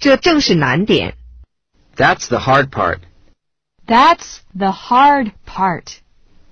这正是难点。That's the hard part. That's the hard part.